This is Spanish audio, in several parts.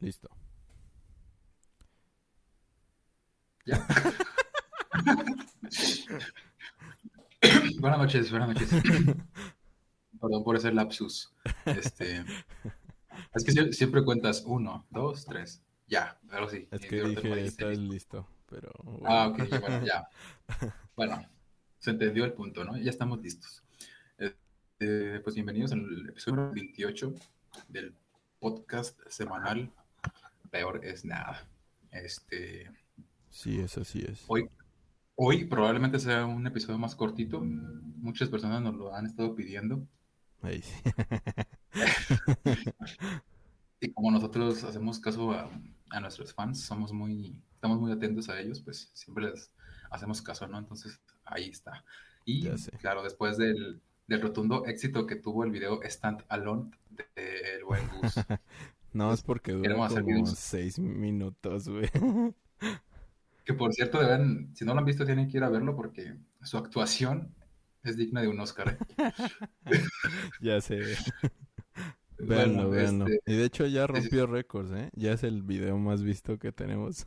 Listo. Ya. buenas noches, buenas noches. Perdón por ese lapsus. Este, es que sie- siempre cuentas uno, dos, tres. Ya, pero sí. Es que dije, estás listo. listo, pero... Ah, ok, bueno, ya. Bueno, se entendió el punto, ¿no? Ya estamos listos. Este, pues bienvenidos al episodio 28 del podcast semanal Peor es nada. Este, Sí, eso sí es. hoy, hoy probablemente sea un episodio más cortito. Muchas personas nos lo han estado pidiendo. Ahí sí. Y como nosotros hacemos caso a, a nuestros fans, somos muy, estamos muy atentos a ellos, pues siempre les hacemos caso, ¿no? Entonces, ahí está. Y claro, después del, del rotundo éxito que tuvo el video Stand Alone del buen Gus. No, es porque dura como seis minutos, güey. que por cierto, deben, si no lo han visto, tienen que ir a verlo porque su actuación es digna de un Oscar. ¿eh? Ya sé. Bueno, Véanlo, véanlo. este, Y de hecho ya rompió récords, ¿eh? Ya es el video más visto que tenemos.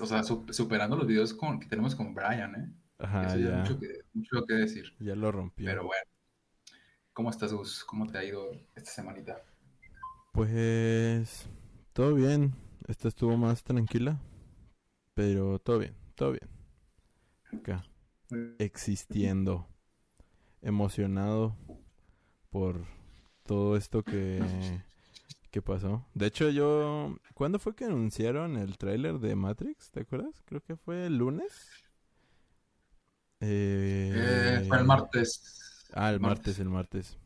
o sea, su- superando los videos con, que tenemos con Brian, ¿eh? Ajá, Eso ya es ya. mucho que, mucho que decir. Ya lo rompió. Pero bueno, ¿cómo estás, Gus? ¿Cómo te ha ido esta semanita? Pues todo bien. Esta estuvo más tranquila. Pero todo bien, todo bien. Acá, existiendo. Emocionado por todo esto que, que pasó. De hecho, yo... ¿Cuándo fue que anunciaron el tráiler de Matrix? ¿Te acuerdas? Creo que fue el lunes. Eh, fue el martes. Ah, el martes, el martes.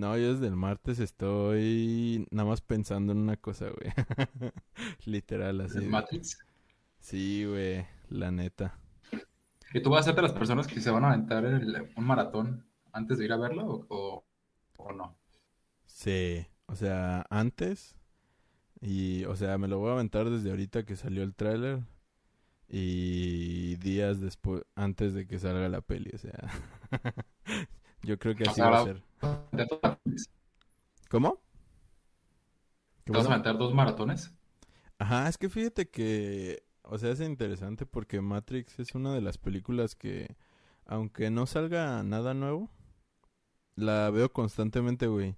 No, yo desde el martes estoy nada más pensando en una cosa, güey. Literal, así. ¿El Matrix? Sí, güey, la neta. ¿Y tú vas a ser de las personas que se van a aventar el- un maratón antes de ir a verlo o, o- o no? Sí, o sea, antes y, o sea, me lo voy a aventar desde ahorita que salió el tráiler y días después, antes de que salga la peli, o sea. Yo creo que O así sea, va a ser. ¿Te vas a aventar- ¿Cómo? ¿Qué ¿Te vas a aventar dos maratones? Ajá, es que fíjate que, o sea, es interesante porque Matrix es una de las películas que, aunque no salga nada nuevo, la veo constantemente, güey.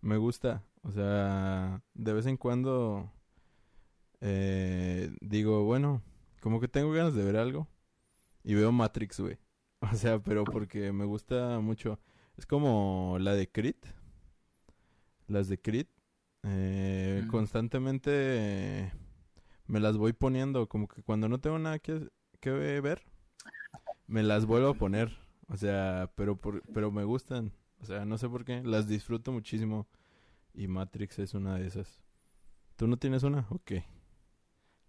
Me gusta, o sea, de vez en cuando eh, digo, bueno, como que tengo ganas de ver algo y veo Matrix, güey. O sea, pero porque me gusta mucho. Es como la de Creed, las de Creed. Eh, constantemente me las voy poniendo, como que cuando no tengo nada que, que ver, me las vuelvo a poner. O sea, pero por, pero me gustan. O sea, no sé por qué, las disfruto muchísimo. Y Matrix es una de esas. ¿Tú no tienes una? Ok.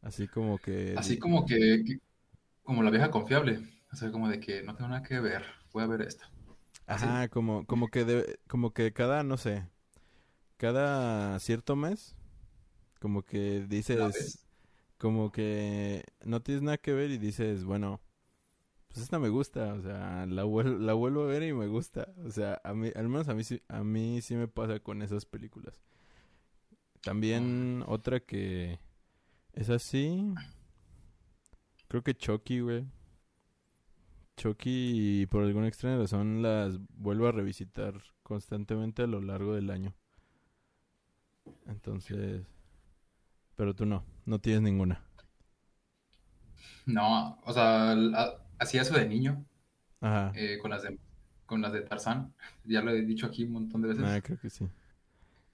Así como que... Así como que, que- como la vieja confiable. O sea, como de que no tengo nada que ver, voy a ver esta. Ajá, como, como que de- como que cada, no sé, cada cierto mes, como que ¿La dices, como que no tienes nada que ver y dices, bueno, pues esta me gusta, o sea, la vuel- la vuelvo a ver y me gusta, o sea, a mí, al menos a mí sí, a mí sí me pasa con esas películas. También otra que es así, creo que Chucky, güey. Chucky, por alguna extraña razón, las vuelvo a revisitar constantemente a lo largo del año. Entonces, pero tú no, no tienes ninguna. No, o sea, hacía eso de niño Ajá. eh, con las de con las de Tarzán. Ya lo he dicho aquí un montón de veces. Ah, creo que sí.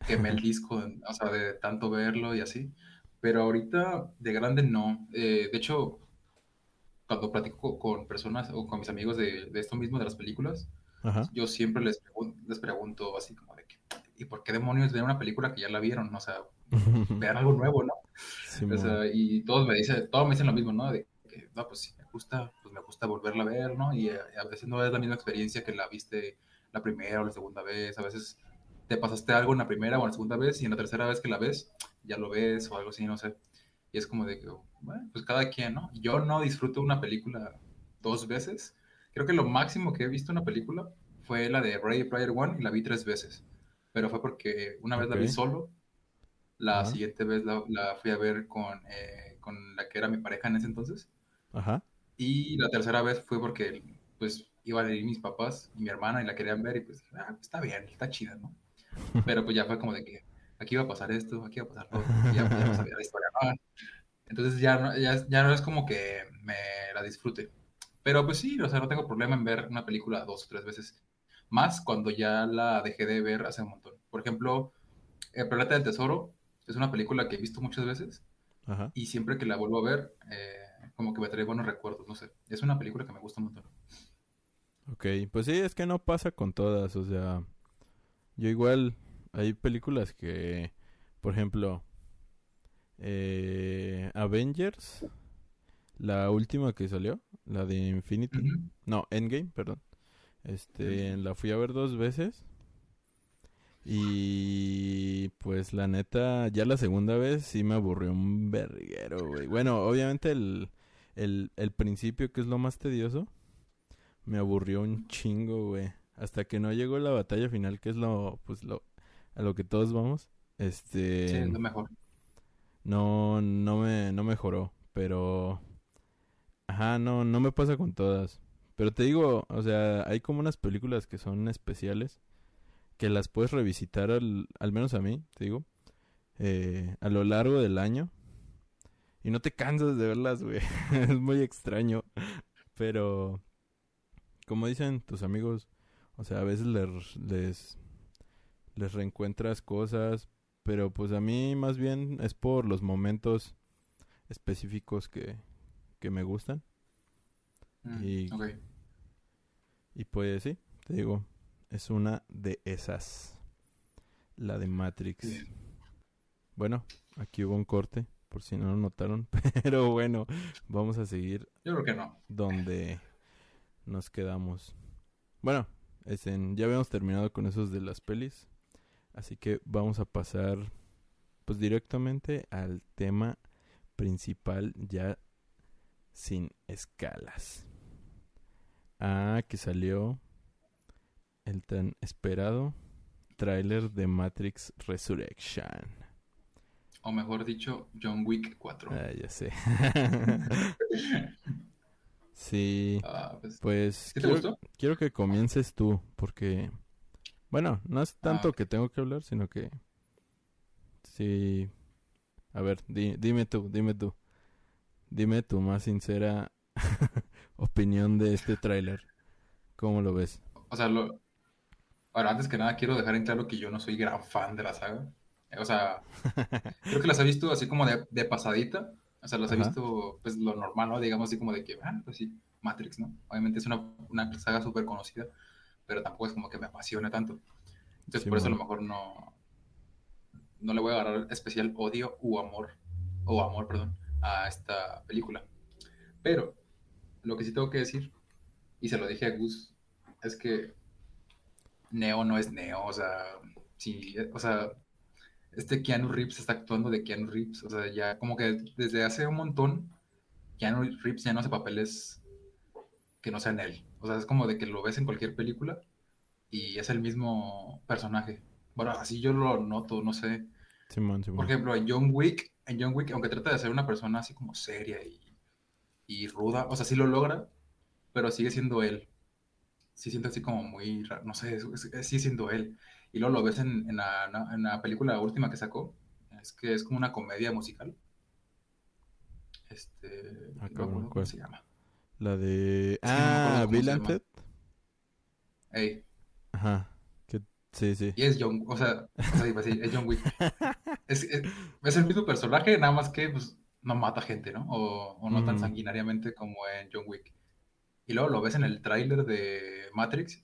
quemé el disco, o sea, de tanto verlo y así. Pero ahorita de grande no. Eh, de hecho, cuando platico con personas o con mis amigos de, de esto mismo, de las películas, Ajá. yo siempre les, pregun- les pregunto así como de que, ¿y por qué demonios ven una película que ya la vieron? O sea, ver algo nuevo, ¿no? Simón. O sea, y todos me dicen, todos me dicen lo mismo, ¿no? De que, no, pues si me gusta, pues me gusta volverla a ver, ¿no? Y eh, a veces no es la misma experiencia que la viste la primera o la segunda vez, a veces te pasaste algo en la primera o en la segunda vez y en la tercera vez que la ves, ya lo ves o algo así, no sé. Y es como de que, bueno, pues cada quien, ¿no? Yo no disfruto una película dos veces. Creo que lo máximo que he visto una película fue la de Ready Player One y la vi tres veces. Pero fue porque una vez la vi solo La siguiente vez la, la fui a ver con, eh, con la que era mi pareja en ese entonces. Ajá. Y la tercera vez fue porque, pues, iban a ir mis papás y mi hermana y la querían ver y pues, ah, pues, está bien, está chida, ¿no? Pero pues ya fue como de que aquí va a pasar esto, aquí va a pasar todo, ya, ya no sabía la historia, ¿no? Entonces ya no, ya, ya no es como que me la disfrute. Pero pues sí, o sea, no tengo problema en ver una película dos o tres veces. Más cuando ya la dejé de ver hace un montón. Por ejemplo, El Planeta del Tesoro es una película que he visto muchas veces Ajá. y siempre que la vuelvo a ver, eh, como que me trae buenos recuerdos, no sé. Es una película que me gusta un montón. Ok, pues sí, es que no pasa con todas, o sea, yo igual, hay películas que, por ejemplo, eh, Avengers, la última que salió, la de Infinity, no, Endgame, perdón, este, la fui a ver dos veces y pues la neta, ya la segunda vez sí me aburrió un verguero, güey. Bueno, obviamente el, el, el principio, que es lo más tedioso, me aburrió un chingo, güey. Hasta que no llegó la batalla final, que es lo, pues lo, a lo que todos vamos. Sí, Este, es lo mejor. no, no me, no mejoró, pero, ajá, no, no me pasa con todas. Pero te digo, o sea, hay como unas películas que son especiales, que las puedes revisitar al, al menos a mí, te digo, eh, a lo largo del año. Y no te cansas de verlas, güey. es muy extraño. Pero, como dicen tus amigos, o sea, a veces les, les, les reencuentras cosas, pero pues a mí más bien es por los momentos específicos que, que me gustan. Mm, Y-. Y pues sí, te digo, es una de esas. La de Matrix. Bien. Bueno, aquí hubo un corte, por si no lo notaron. Pero bueno, vamos a seguir Yo creo que no. donde nos quedamos. Bueno, es en- ya habíamos terminado con esos de las pelis. Así que vamos a pasar pues directamente al tema principal ya sin escalas. Ah, que salió el tan esperado tráiler de Matrix Resurrection. O mejor dicho, John Wick 4. Ah, ya sé. sí, Ah, pues, pues ¿sí te quiero, gustó? quiero que comiences tú, porque, bueno, no es tanto ok. que tengo que hablar, sino que, sí, a ver, di- dime tú, dime tú, dime tu más sincera opinión de este tráiler, ¿cómo lo ves? O sea, lo... Ahora, antes que nada, quiero dejar en claro que yo no soy gran fan de la saga. O sea, creo que las he visto así como de, de pasadita. O sea, las he visto, pues, lo normal, ¿no? Digamos así como de que, ah, pues sí, Matrix, ¿no? Obviamente es una, una saga súper conocida, pero tampoco es como que me apasione tanto. Entonces, por eso a lo mejor no, no le voy a agarrar especial odio u amor, o amor, perdón, a esta película. Pero, lo que sí tengo que decir, y se lo dije a Gus, es que Neo no es Neo, o sea, sí, o sea, este Keanu Reeves está actuando de Keanu Reeves, o sea, ya como que desde hace un montón, Keanu Reeves ya no hace papeles que no sean él, o sea, es como de que lo ves en cualquier película y es el mismo personaje. Bueno, así yo lo noto, no sé. Simón, Por Simón. ejemplo, en John Wick, en John Wick, aunque trata de ser una persona así como seria y, y ruda, o sea, sí lo logra, pero sigue siendo él. Sí siento así como muy raro, no sé, sigue siendo él. Y luego lo ves en, en la, en la película última que sacó, es que es como una comedia musical. Este, Ah, no cabrón, cómo se llama. La de... no Ah, cómo Bill and. Ted. Ey, Ajá, que... sí, sí. y es John, o sea, o sea, es John Wick. Es, es, es el mismo personaje, nada más que pues, no mata gente, ¿no? O, o no tan Ujú. sanguinariamente como en John Wick. Y luego lo ves en el tráiler de Matrix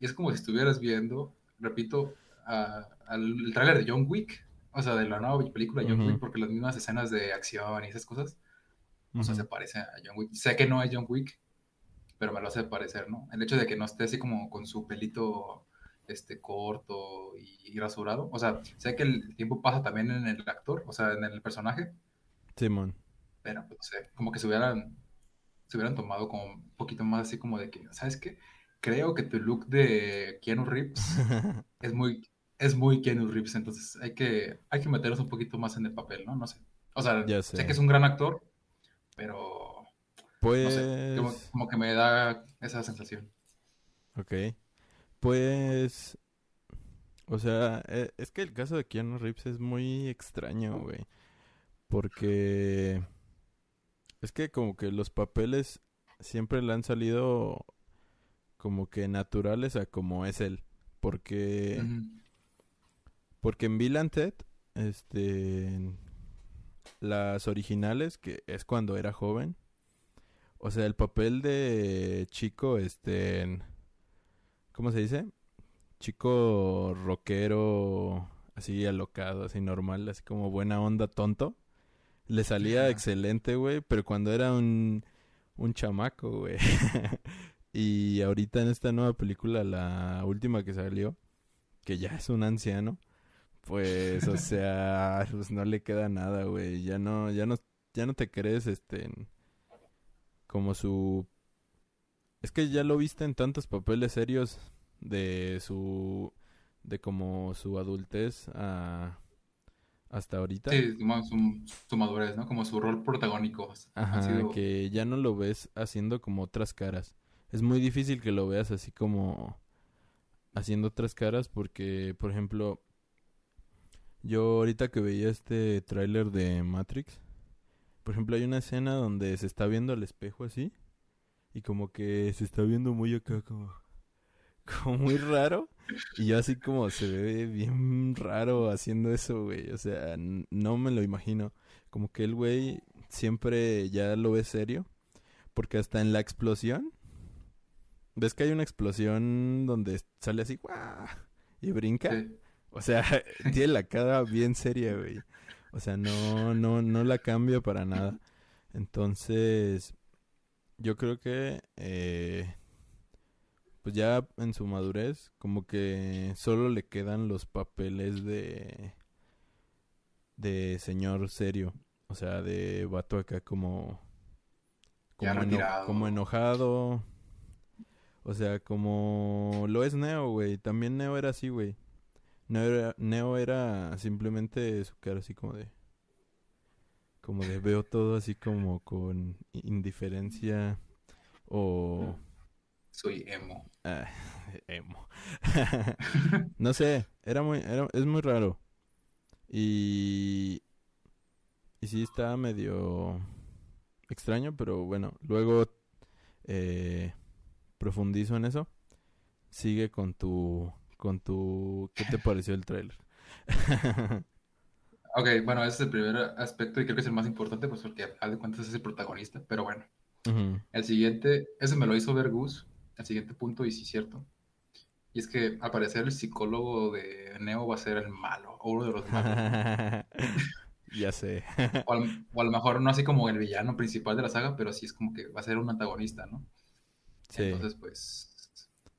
y es como si estuvieras viendo, repito, a- al el tráiler de John Wick, o sea, de la nueva película de John. Wick, porque las mismas escenas de acción y esas cosas, o sea, Ujú. se parece a John Wick. Sé que no es John Wick, pero me lo hace parecer, ¿no? El hecho de que no esté así como con su pelito este, corto y, y rasurado, o sea, sé que el tiempo pasa también en el actor, o sea, en el personaje, Simón. pero pues, no sé, como que se hubieran, se hubieran tomado como un poquito más así como de que, ¿sabes qué? Creo que tu look de Keanu Reeves es muy, es muy Keanu Reeves, entonces hay que, hay que meternos un poquito más en el papel, ¿no? No sé. O sea, sé. sé. que es un gran actor, pero Pues... no sé, como, como que me da esa sensación. Ok. Pues... O sea, e- es que el caso de Keanu Reeves es muy extraño, güey. Porque... Es que como que los papeles siempre le han salido como que naturales a como es él. Porque... Porque en Bill and Ted, este, las originales, que es cuando era joven, o sea, el papel de chico, este, ¿cómo se dice? Chico rockero, así alocado, así normal, así como buena onda, tonto. Le salía excelente, güey, pero cuando era un, un chamaco, güey. y ahorita en esta nueva película, la última que salió, que ya es un anciano, pues, o sea, pues no le queda nada, güey. Ya no, ya no, ya no te crees, este, en- como su... Es que ya lo viste en tantos papeles serios de su... de como su adultez a... hasta ahorita. Sí, su, su madurez, ¿no? Como su rol protagónico. Ajá, sido- que ya no lo ves haciendo como otras caras. Es muy difícil que lo veas así como haciendo otras caras porque, por ejemplo, yo ahorita que veía este tráiler de Matrix, por ejemplo, hay una escena donde se está viendo al espejo así y como que se está viendo muy acá como muy raro y yo así como se ve bien raro haciendo eso, güey, o sea, no me lo imagino. Como que el güey siempre ya lo ve serio. Porque hasta en la explosión. ¿Ves que hay una explosión donde sale así ¡guau! y brinca? sí. O sea, tiene la cara bien seria, güey. O sea, no, no, no la cambia para nada. Entonces, yo creo que eh, pues ya en su madurez, como que solo le quedan los papeles de de señor serio. O sea, de vato acá como como, eno- como enojado. O sea, como lo es Neo, güey. También Neo era así, güey. Neo era, Neo era simplemente su cara así como de... Como de veo todo así como con indiferencia o... Soy emo. ah, emo. no sé, era muy, era, es muy raro. Y... Y sí está medio extraño, pero bueno, luego eh, profundizo en eso. Sigue con tu, con tu, ¿qué te pareció el tráiler? Ok, bueno, ese es el primer aspecto y creo que es el más importante, pues porque al final de cuentas es el protagonista, pero bueno. El siguiente, ese me lo hizo ver Gus, el siguiente punto, y sí es cierto. Y es que al parecer el psicólogo de Neo va a ser el malo, o uno de los malos. ya sé. O, al- o a lo mejor no así como el villano principal de la saga, pero sí es como que va a ser un antagonista, ¿no? Sí. Entonces, pues.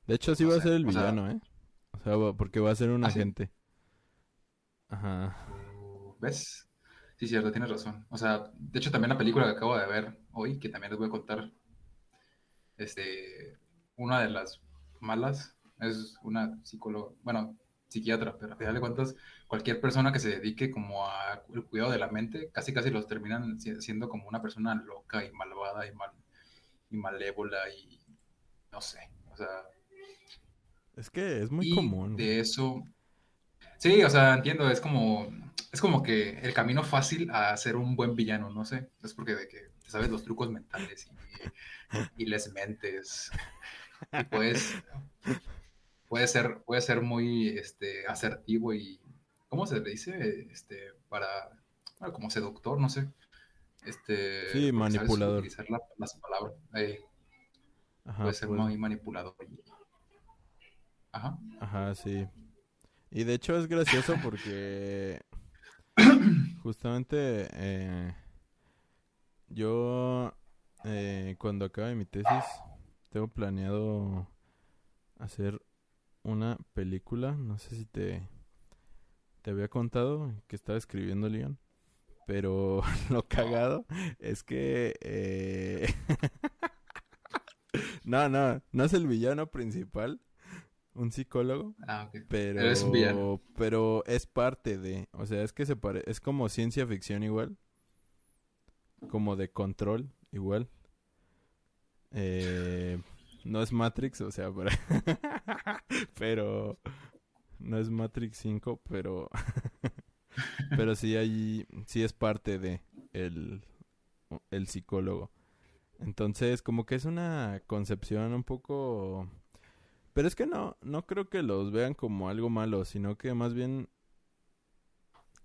De hecho, sí no va a ser el sea- villano, ¿eh? O sea, porque va a ser un ¿Ah, sí? agente. Ajá. ¿Ves? Sí, cierto, tienes razón. O sea, de hecho también la película que acabo de ver hoy, que también les voy a contar, este, una de las malas es una psicóloga, bueno, psiquiatra, pero al final de cuentas, cualquier persona que se dedique como a el cuidado de la mente, casi casi los terminan si- siendo como una persona loca y malvada y mal y malévola y no sé, o sea, Es que es muy y común. de eso. Sí, o sea, entiendo, es como, es como que el camino fácil a ser un buen villano, no sé. Es porque de que te sabes los trucos mentales y, y les mentes. Y puedes, puede ser, puede ser muy este, asertivo y, ¿cómo se le dice? Este, para, bueno, como seductor, no sé. Este, Sí, manipulador. utilizar la- las palabras. Eh, Ajá, puede ser pues, muy manipulador. y- Ajá. Ajá, sí. Y de hecho es gracioso porque justamente eh, yo eh, cuando acabe mi tesis tengo planeado hacer una película. No sé si te, te había contado que estaba escribiendo Leon. Pero lo cagado es que... eh, no, no, no es el villano principal. Un psicólogo. Ah, ok. Pero, Es un villano. pero es parte de, o sea, es que se pare, es como ciencia ficción igual, como de control igual. Eh, no es Matrix, o sea, pero, pero no es Matrix 5, pero pero sí hay, sí es parte de el, el psicólogo. Entonces, como que es una concepción un poco pero es que no, no creo que los vean como algo malo, sino que más bien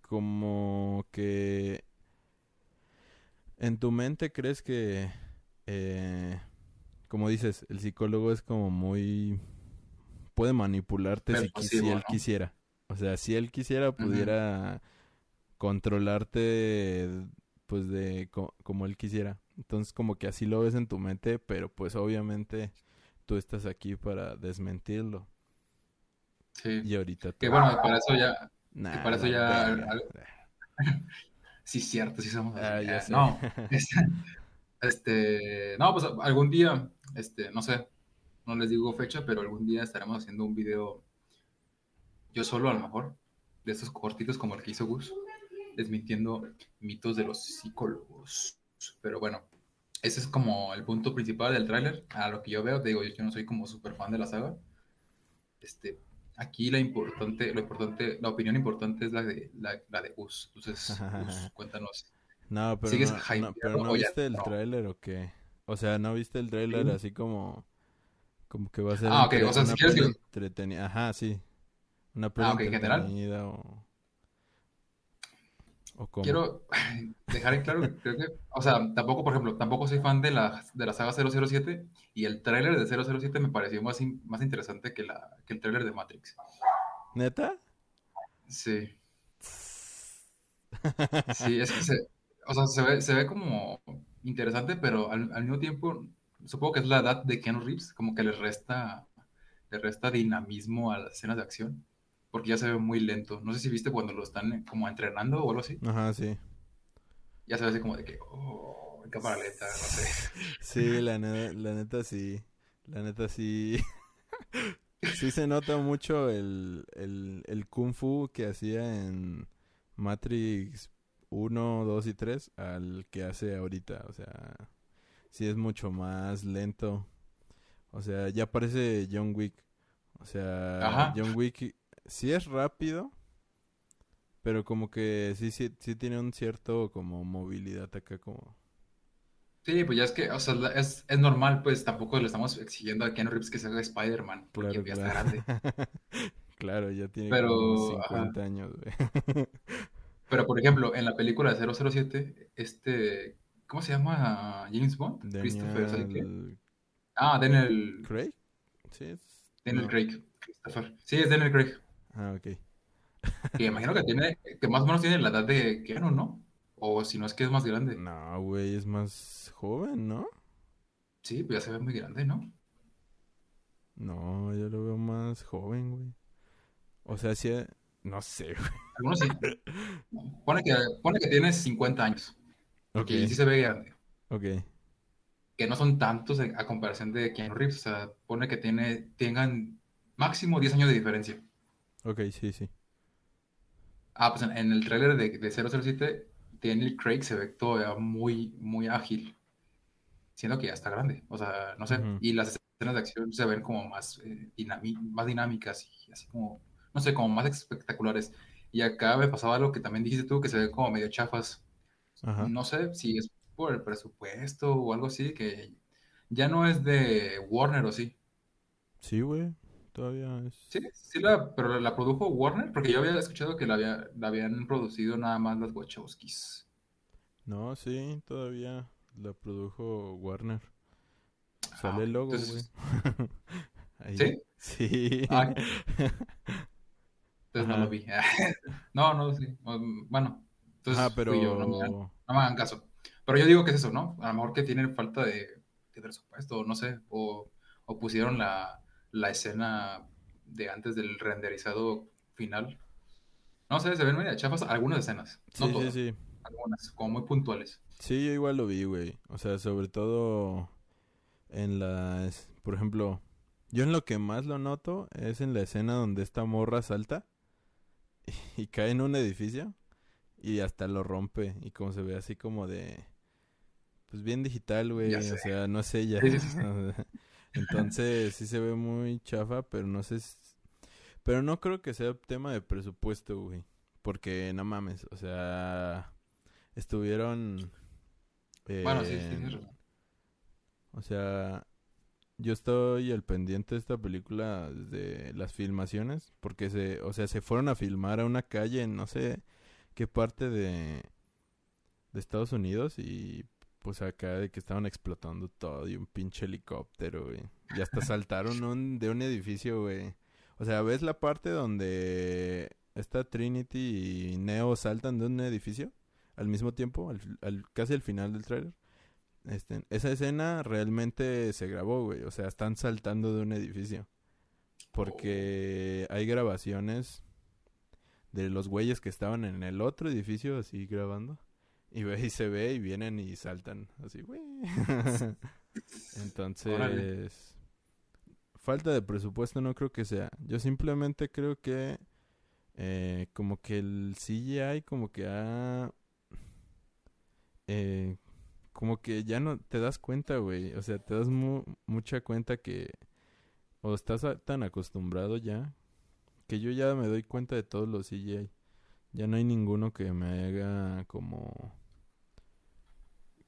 como que en tu mente crees que, eh, como dices, el psicólogo es como muy... puede manipularte si, él ¿no? quisiera. O sea, si él quisiera pudiera controlarte pues de co- como él quisiera. Entonces como que así lo ves en tu mente, pero pues obviamente tú estás aquí para desmentirlo. Sí. Y ahorita Que tú- bueno, para eso ya. Nah, para eso ya- Sí, cierto, sí somos. Ah, ya Eh, sé. No, este, este, no, pues algún día, este, no sé, no les digo fecha, pero algún día estaremos haciendo un video, yo solo a lo mejor, de estos cortitos como el que hizo Gus, desmintiendo mitos de los psicólogos. Pero bueno, ese es como el punto principal del tráiler, a lo que yo veo, te digo, yo, no soy como súper fan de la saga. Este, aquí la importante, lo importante, la opinión importante es la de, la, la de Gus. Entonces, Gus, cuéntanos. No, pero ¿Sigues no, no, pero no viste el no? tráiler o qué? O sea, ¿no viste el tráiler Sí. así como como que va a ser Ah, ok, entre- o sea, si quieres entretenida? Ajá, sí. Una peli Ah, ok, ¿en general? entretenida o o cómo? Quiero dejar en claro, creo que, o sea, tampoco, por ejemplo, tampoco soy fan de la, de la saga 007 y el tráiler de 007 me pareció más, in- más interesante que, la, que el tráiler de Matrix. ¿Neta? Sí, sí, es que se, o sea, se ve, se ve como interesante, pero al, al mismo tiempo, supongo que es la edad de Keanu Reeves, como que le resta, le resta dinamismo a las escenas de acción, porque ya se ve muy lento. No sé si viste cuando lo están como entrenando o algo así. Ajá, sí. ya se ve así como de que, oh, en cámara lenta, no sé. Sí, la neta, la neta sí. La neta sí. Sí se nota mucho el, el, el kung fu que hacía en Matrix 1, 2 y 3 al que hace ahorita. O sea, sí es mucho más lento. O sea, ya parece John Wick. O sea, Ajá. John Wick sí es rápido, pero como que sí, sí, sí tiene un cierto como movilidad acá como... Sí, pues ya es que, o sea, es, es normal, pues tampoco le estamos exigiendo a Keanu Reeves que se haga Spider-Man, porque Claro, ya está claro. grande. Claro, ya tiene Pero, como ajá. 50 años, güey. Pero, por ejemplo, en la película de 007, este, ¿cómo se llama? James Bond? Christopher, ¿sabe qué? Daniel Ah, Daniel, Craig. Sí, es... Daniel no. Craig. Christopher. Sí, es Daniel Craig. Ah, ok. Que imagino que tiene, que más o menos tiene la edad de Keanu, ¿no? O si no es que es más grande. No, güey, es más joven, ¿no? Sí, pues ya se ve muy grande, ¿no? No, yo lo veo más joven, güey. O sea, sí, no sé, güey. Algunos sí. Pone que, pone que tiene 50 años. Ok, Y sí se ve grande. ok. que no son tantos a comparación de Keanu Reeves. O sea, pone que tiene, tengan máximo 10 años de diferencia. Ok, sí, sí. Ah, pues en, en el tráiler de, de 007, Daniel Craig se ve todavía muy, muy ágil. Siendo que ya está grande. O sea, no sé. Y las escenas de acción se ven como más, eh, más dinámicas y así como, no sé, como más espectaculares. Y acá me pasaba algo que también dijiste tú, que se ve como medio chafas. Ajá. No sé si es por el presupuesto o algo así, que ya no es de Warner o sí. Sí, güey. Todavía es... Sí, sí la, pero la produjo Warner, porque yo había escuchado que la, había, la habían producido nada más las Wachowskis. No, sí, todavía la produjo Warner. Ah, Sale el logo, entonces- Ahí. ¿Sí? Sí. Ah, Entonces no lo vi. No, no, sí. Bueno, entonces Ajá, pero... fui yo, no me, hagan, no me hagan caso. Pero yo digo que es eso, ¿no? A lo mejor que tienen falta de, de presupuesto, no sé, o, o pusieron la, la escena de antes del renderizado final. No sé, se ven medio chafas algunas escenas, no Sí, sí, todas, sí. algunas, como muy puntuales. Sí, yo igual lo vi, güey. O sea, sobre todo en las, por ejemplo, Yo en lo que más lo noto es en la escena donde esta morra salta y cae en un edificio y hasta lo rompe y como se ve así como de pues bien digital, güey, o sea, no sé ya. Entonces sí se ve muy chafa, pero no sé pero no creo que sea tema de presupuesto, güey, porque no mames, o sea, estuvieron bueno, sí, sí, O sea, yo estoy al pendiente de esta película desde las filmaciones, porque se, o sea, se fueron a filmar a una calle en no sé qué parte de, de Estados Unidos y pues acá de que estaban explotando todo y un pinche helicóptero, güey. Y hasta saltaron de un edificio, güey. O sea, ¿ves la parte donde está Trinity y Neo saltan de un edificio al mismo tiempo, al, casi al final del trailer? Este, esa escena realmente se grabó, güey. O sea, están saltando de un edificio. Porque hay grabaciones de los güeyes que estaban en el otro edificio así grabando. Y ve y se ve y vienen y saltan así, güey. Entonces, falta de presupuesto no creo que sea. Yo simplemente creo que eh, como que el CGI como que ha... Eh, como que ya no te das cuenta, güey. O sea, te das mucha cuenta que o estás tan acostumbrado ya que yo ya me doy cuenta de todos los CGI. Ya no hay ninguno que me haga como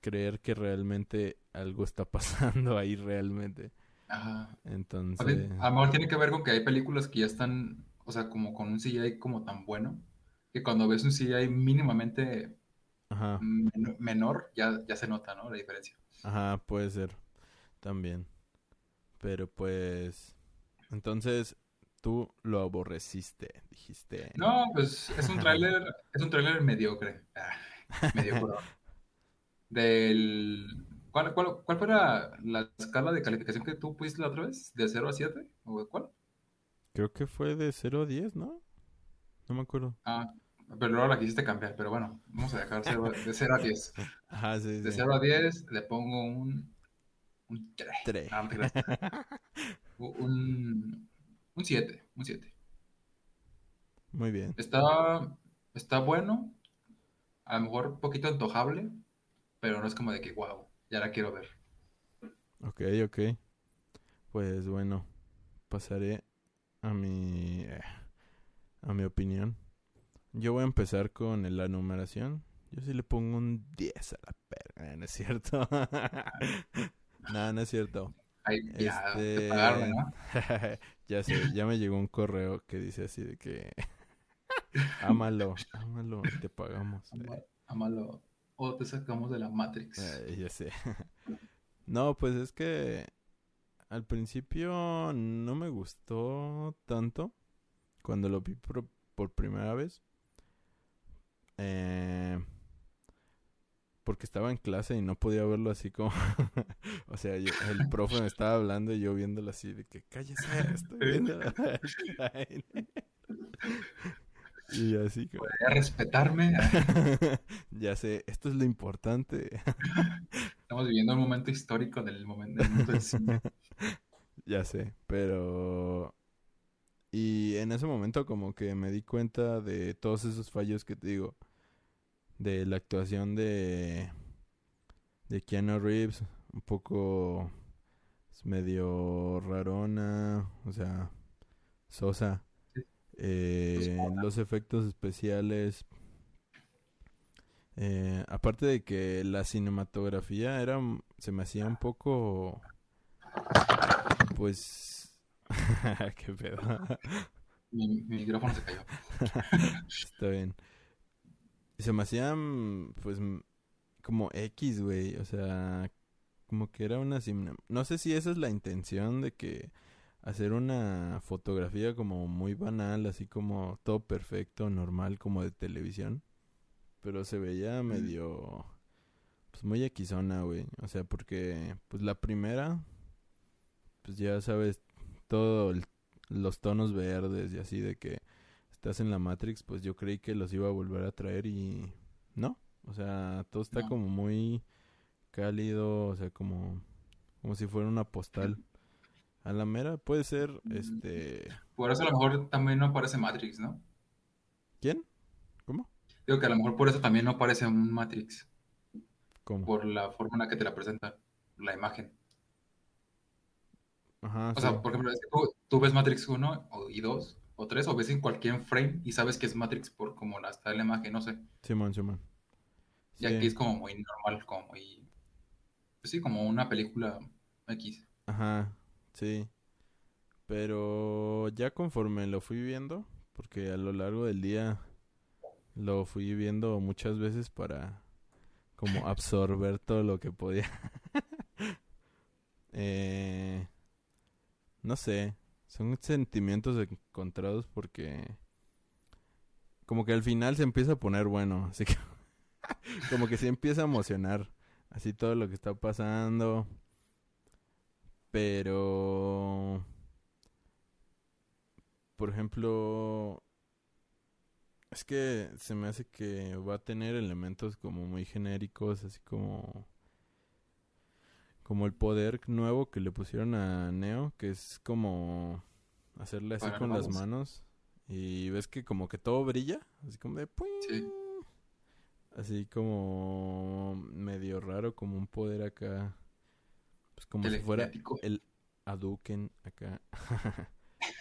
creer que realmente algo está pasando ahí realmente. Ajá. Entonces... A lo mejor tiene que ver con que hay películas que ya están, o sea, como con un CGI como tan bueno, que cuando ves un CGI mínimamente menor, ya, ya se nota, ¿no? La diferencia. Ajá, puede ser. También. Pero pues... Entonces, tú lo aborreciste, dijiste. No, pues es un tráiler, es un tráiler mediocre. Ah, mediocre. Del... ¿Cuál, cuál, cuál fue la, escala de calificación que tú pusiste la otra vez? ¿De 0 a 7? ¿O cuál? Creo que fue de 0 a 10, ¿no? No me acuerdo. Ah, pero luego la quisiste cambiar, pero bueno, vamos a dejar de 0 a 10. Ajá, sí, De 0 a 10 le pongo un. Un 3. 3. Ah, un, un 7. Un 7. Muy bien. Está, está bueno. A lo mejor un poquito antojable. Pero no es como de que, wow, ya la quiero ver. Ok, ok. Pues bueno, pasaré a mi. Eh, a mi opinión. Yo voy a empezar con la numeración. Yo sí le pongo un 10 a la perra, ¿no es cierto? no, no es cierto. ya, este... pagaron, ¿no? ya sé, ya me llegó un correo que dice así de que... ámalo, ámalo, te pagamos. Ámalo, o te sacamos de la Matrix. ya sé. no, pues es que al principio no me gustó tanto cuando lo vi por primera vez. Eh, porque estaba en clase y no podía verlo así como... o sea, el profe me estaba hablando y yo viéndolo así de que cállese, estoy viendo. y así como... ¿Podría respetarme? ya sé, esto es lo importante. Estamos viviendo un momento histórico del momento, del mundo del cine. ya sé, pero... Y en ese momento como que me di cuenta de todos esos fallos que te digo de la actuación de de Keanu Reeves, un poco medio rarona, o sea, sosa. Eh, los efectos especiales. Eh, aparte de que la cinematografía era se me hacía un poco pues qué pedo mi, mi micrófono se cayó está bien se me hacían, pues, como X, güey. O sea, como que era una... No sé si esa es la intención de que hacer una fotografía como muy banal, así como todo perfecto, normal, como de televisión. Pero se veía medio... Pues muy Xona, güey. O sea, porque, pues la primera, pues ya sabes, todo los tonos verdes y así de que estás en la Matrix, pues yo creí que los iba a volver a traer y no. O sea, todo está como muy cálido, o sea, como, como si fuera una postal. A la mera puede ser, Mm. este... Por eso a lo mejor también no aparece Matrix, ¿no? ¿Quién? ¿Cómo? Digo que a lo mejor por eso también no aparece un Matrix, ¿Cómo? por la forma en la que te la presenta, la imagen. Ajá, O sí. sea, por ejemplo, tú, tú ves Matrix 1 o, y 2 o 3 o ves en cualquier frame y sabes que es Matrix por como la, está la imagen, no sé. Simón, Simón. Y aquí es como muy normal, como muy... Pues sí, como una película X. Ajá, sí. Pero ya conforme lo fui viendo, porque a lo largo del día lo fui viendo muchas veces para como absorber todo lo que podía. eh, no sé, son sentimientos encontrados porque como que al final se empieza a poner bueno, así que como que se empieza a emocionar así todo lo que está pasando. Pero, por ejemplo, es que se me hace que va a tener elementos como muy genéricos, así como, como el poder nuevo que le pusieron a Neo, que es como hacerle así con las manos y ves que como que todo brilla, así como de así como medio raro, como un poder acá, pues como si fuera el Hadouken acá,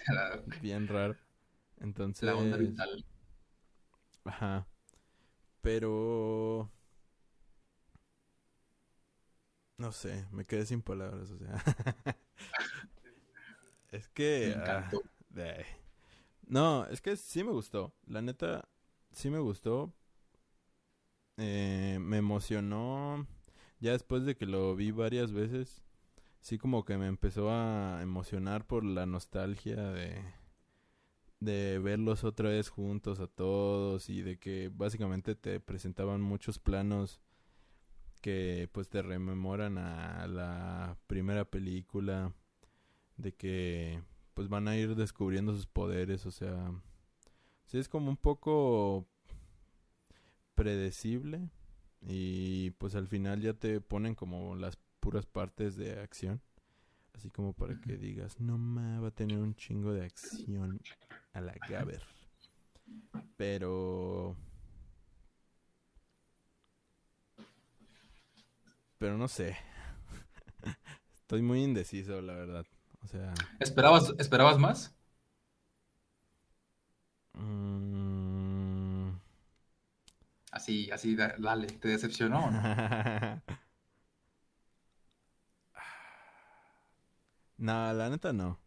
La, bien raro. Entonces, la onda vital. ajá. Pero no sé, me quedé sin palabras, o sea. es que Me ah, No, es que sí me gustó. La neta, sí me gustó. Eh, me emocionó. Ya después de que lo vi varias veces, sí como que me empezó a emocionar por la nostalgia de, de verlos otra vez juntos a todos y de que básicamente te presentaban muchos planos que pues te rememoran a la primera película de que pues van a ir descubriendo sus poderes, o sea, sí es como un poco predecible y pues al final ya te ponen como las puras partes de acción, así como para que digas, no ma, va a tener un chingo de acción a la Gaber. Pero pero no sé. Estoy muy indeciso, la verdad. O sea, ¿Esperabas, ¿Esperabas más? mm, Así, así, da- dale, ¿te decepcionó o no? No, la neta no.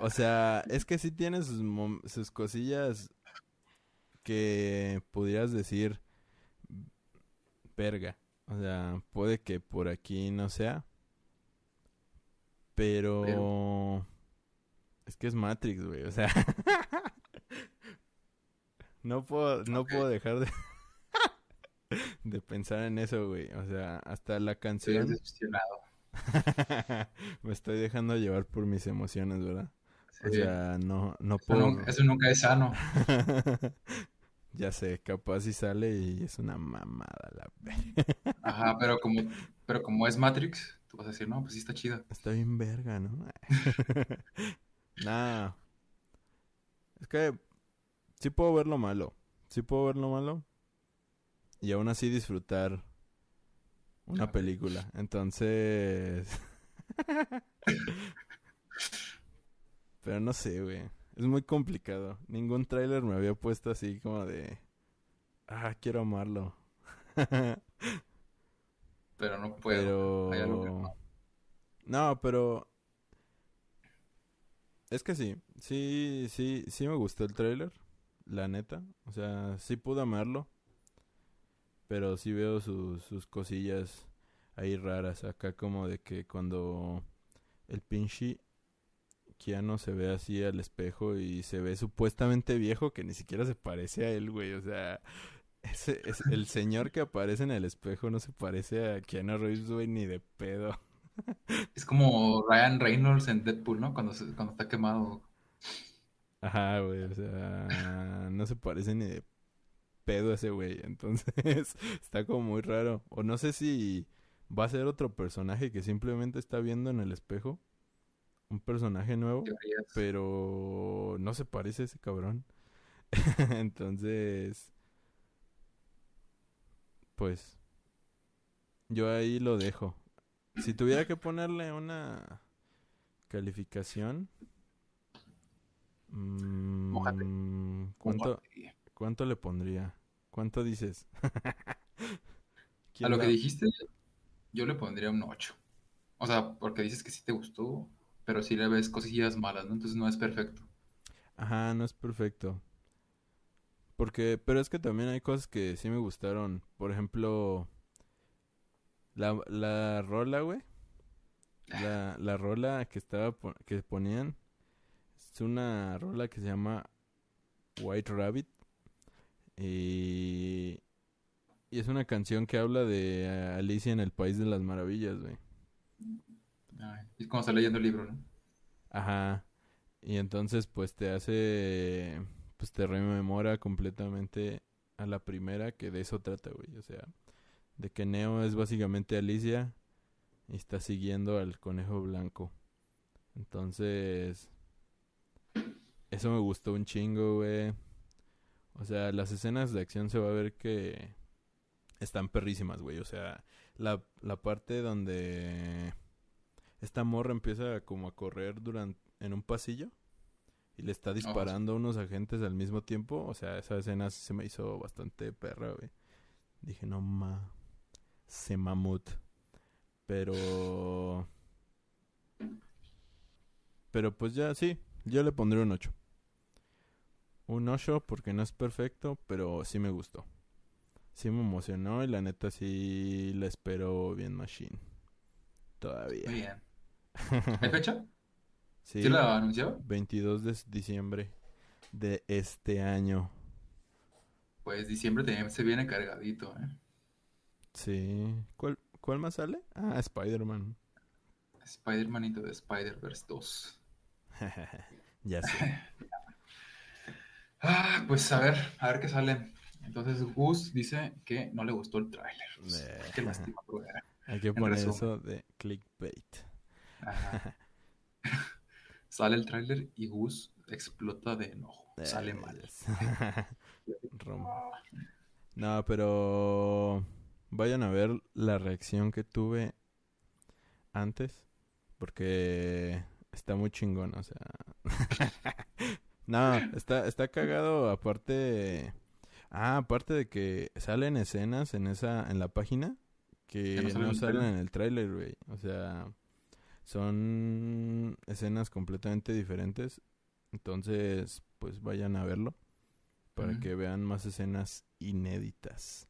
O sea, es que sí tiene sus, sus cosillas que pudieras decir, verga. O sea, puede que por aquí no sea. Pero... Pero- Es que es Matrix, güey. O sea... no puedo, no puedo dejar de... de pensar en eso, güey. O sea, hasta la canción... Me estoy dejando llevar por mis emociones, ¿verdad? O Sí. sea, no, no Eso, puedo... eso nunca es sano. ya sé, capaz si sale y es una mamada la. Ajá, pero como, pero como es Matrix, tú vas a decir, no, pues sí está chida. Está bien verga, ¿no? nah. Es que sí puedo ver lo malo. Sí puedo ver lo malo. Y aún así disfrutar una película. Entonces... Pero no sé, güey. Es muy complicado. Ningún tráiler me había puesto así como de... Ah, quiero amarlo. Pero no puedo. Pero... Hay algo que no. No, pero... Es que sí, sí, sí, sí me gustó el tráiler, la neta. O sea, sí pude amarlo. Pero sí veo sus, sus cosillas ahí raras. Acá como de que cuando el pinche Keanu se ve así al espejo y se ve supuestamente viejo que ni siquiera se parece a él, güey. O sea, ese, es, el señor que aparece en el espejo no se parece a Keanu Reeves, güey, ni de pedo. Es como Ryan Reynolds en Deadpool, ¿no? Cuando, se- cuando está quemado. Ajá, güey, o sea, no se parece ni de pedo ese güey. Entonces, está como muy raro. O no sé si va a ser otro personaje que simplemente está viendo en el espejo. un personaje nuevo, Teorías. pero no se parece a ese cabrón. Entonces, pues, yo ahí lo dejo. Si tuviera que ponerle una calificación, mm, ¿cuánto, Mójate. ¿Cuánto le pondría? ¿Cuánto dices? A ¿Quién lo que dijiste, yo le pondría un 8. O sea, porque dices que sí te gustó, pero sí le ves cosillas malas, ¿no? Entonces no es perfecto. Ajá, no es perfecto. Porque, pero es que también hay cosas que sí me gustaron. Por ejemplo, la, la rola, güey. La, la rola que estaba que ponían es una rola que se llama White Rabbit y, y es una canción que habla de Alicia en el País de las Maravillas, güey. Ay, es como está leyendo el libro, ¿no? Ajá. Y entonces pues te hace pues te rememora completamente a la primera que de eso trata, güey. O sea, de que Neo es básicamente Alicia y está siguiendo al conejo blanco. Entonces, eso me gustó un chingo, güey. O sea, las escenas de acción se va a ver que están perrísimas, güey. O sea, la, la parte donde esta morra empieza como a correr durante en un pasillo y le está disparando a unos agentes al mismo tiempo. O sea, esa escena se me hizo bastante perra, güey. Dije, no ma, se mamut. Pero... Pero pues ya, sí, yo le pondré un 8. Un 8 porque no es perfecto, pero sí me gustó. Sí me emocionó y la neta sí la espero bien machine. Todavía. Muy bien. ¿Hay fecha? Sí, ¿Sí la anunció? 22 de diciembre de este año. Pues diciembre también se viene cargadito, ¿eh? Sí. ¿Cuál, cuál más sale? Ah, Spider-Man. Spider-Man the Spider-Verse 2. ya sé. Ah, pues a ver, a ver qué sale. Entonces Gus dice que no le gustó el tráiler. Eh. Qué lástima. Hay que poner eso de clickbait. Ajá. Sale el tráiler y Gus explota de enojo. Sale Eh, mal. No, pero vayan a ver la reacción que tuve antes. Porque está muy chingón, o sea. no, está, está cagado. Aparte. Ah, aparte de que salen escenas en esa, en la página que no salen no en el salen tráiler. en el tráiler, güey. O sea, son escenas completamente diferentes. Entonces, pues vayan a verlo para que vean más escenas inéditas.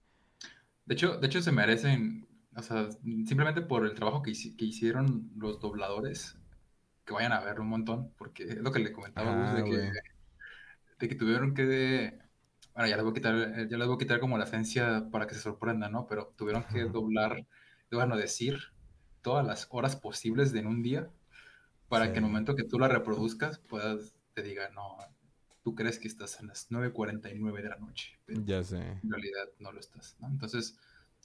De hecho, de hecho se merecen, o sea, simplemente por el trabajo que hicieron los dobladores, que vayan a verlo un montón, porque es lo que le comentaba a Gus, Ah, de que, de que tuvieron que, bueno, ya les voy a quitar, eh, ya les voy a quitar como la esencia para que se sorprendan, ¿no? Pero tuvieron que doblar, bueno, decir todas las horas posibles de en un día, para que en el Sí. momento que tú la reproduzcas, puedas, te diga, no, tú crees que estás en las 9.49 de la noche, pero Ya sé. en realidad no lo estás, ¿no? Entonces,